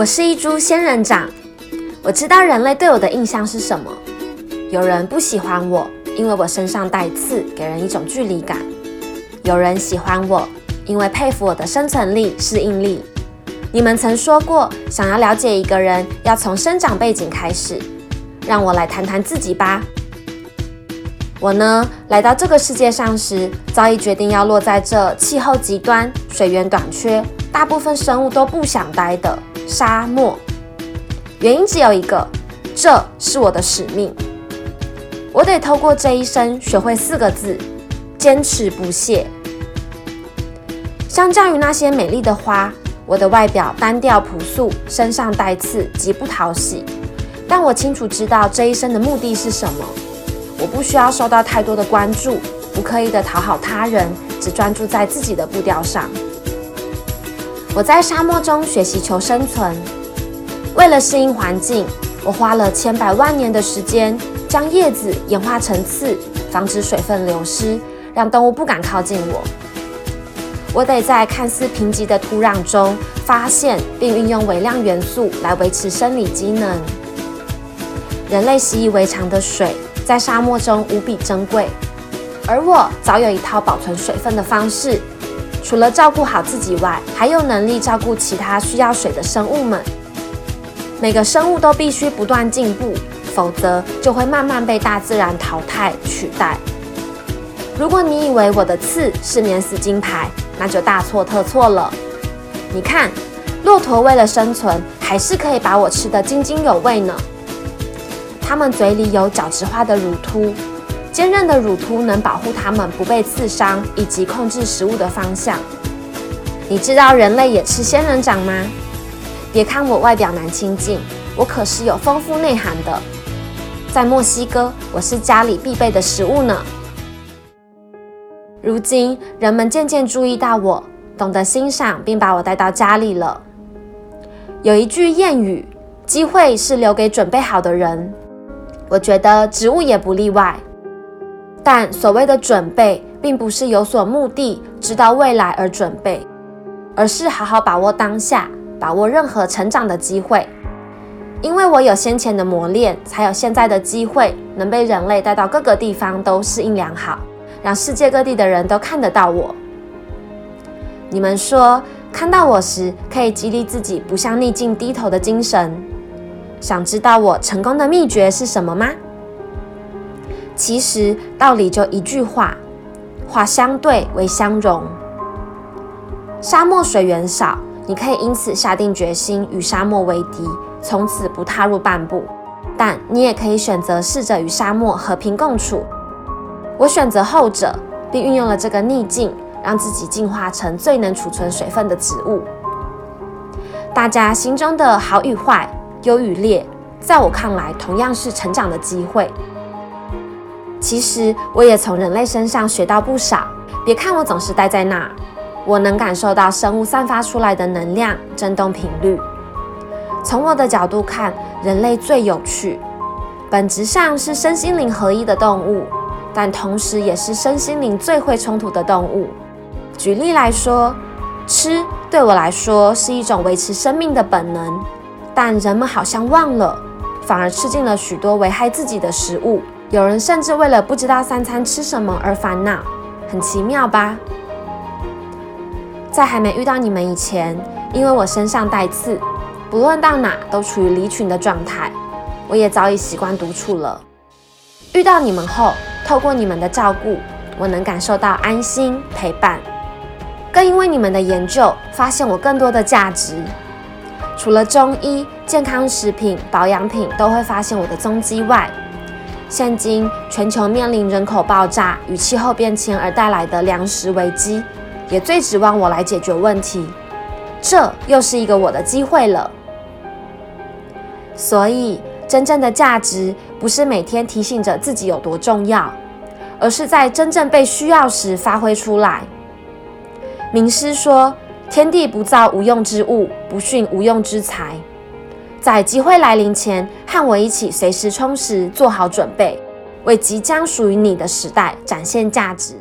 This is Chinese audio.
我是一株仙人掌，我知道人类对我的印象是什么。有人不喜欢我，因为我身上带刺，给人一种距离感；有人喜欢我，因为佩服我的生存力、适应力。你们曾说过，想要了解一个人，要从生长背景开始。让我来谈谈自己吧。我呢，来到这个世界上时，早已决定要落在这气候极端、水源短缺、大部分生物都不想待的沙漠。原因只有一个，这是我的使命。我得透过这一生学会四个字：坚持不懈。相较于那些美丽的花。我的外表单调朴素，身上带刺，极不讨喜。但我清楚知道这一生的目的是什么。我不需要受到太多的关注，不刻意的讨好他人，只专注在自己的步调上。我在沙漠中学习求生存，为了适应环境，我花了千百万年的时间，将叶子演化成刺，防止水分流失，让动物不敢靠近我。我得在看似贫瘠的土壤中发现并运用微量元素来维持生理机能。人类习以为常的水在沙漠中无比珍贵，而我早有一套保存水分的方式。除了照顾好自己外，还有能力照顾其他需要水的生物们。每个生物都必须不断进步，否则就会慢慢被大自然淘汰取代。如果你以为我的刺是免死金牌，那就大错特错了。你看，骆驼为了生存，还是可以把我吃得津津有味呢。它们嘴里有角质化的乳突，坚韧的乳突能保护它们不被刺伤，以及控制食物的方向。你知道人类也吃仙人掌吗？别看我外表难亲近，我可是有丰富内涵的。在墨西哥，我是家里必备的食物呢。如今，人们渐渐注意到我，懂得欣赏，并把我带到家里了。有一句谚语：“机会是留给准备好的人。”我觉得植物也不例外。但所谓的准备，并不是有所目的、知道未来而准备，而是好好把握当下，把握任何成长的机会。因为我有先前的磨练，才有现在的机会，能被人类带到各个地方都适应良好。让世界各地的人都看得到我。你们说看到我时可以激励自己不向逆境低头的精神。想知道我成功的秘诀是什么吗？其实道理就一句话：化相对为相容。沙漠水源少，你可以因此下定决心与沙漠为敌，从此不踏入半步。但你也可以选择试着与沙漠和平共处。我选择后者，并运用了这个逆境，让自己进化成最能储存水分的植物。大家心中的好与坏、优与劣，在我看来，同样是成长的机会。其实，我也从人类身上学到不少。别看我总是待在那儿，我能感受到生物散发出来的能量振动频率。从我的角度看，人类最有趣，本质上是身心灵合一的动物。但同时也是身心灵最会冲突的动物。举例来说，吃对我来说是一种维持生命的本能，但人们好像忘了，反而吃进了许多危害自己的食物。有人甚至为了不知道三餐吃什么而烦恼，很奇妙吧？在还没遇到你们以前，因为我身上带刺，不论到哪都处于离群的状态，我也早已习惯独处了。遇到你们后，透过你们的照顾，我能感受到安心陪伴。更因为你们的研究，发现我更多的价值。除了中医、健康食品、保养品都会发现我的踪迹外，现今全球面临人口爆炸与气候变迁而带来的粮食危机，也最指望我来解决问题。这又是一个我的机会了。所以。真正的价值不是每天提醒着自己有多重要，而是在真正被需要时发挥出来。名师说：“天地不造无用之物，不训无用之才。”在机会来临前，和我一起随时充实，做好准备，为即将属于你的时代展现价值。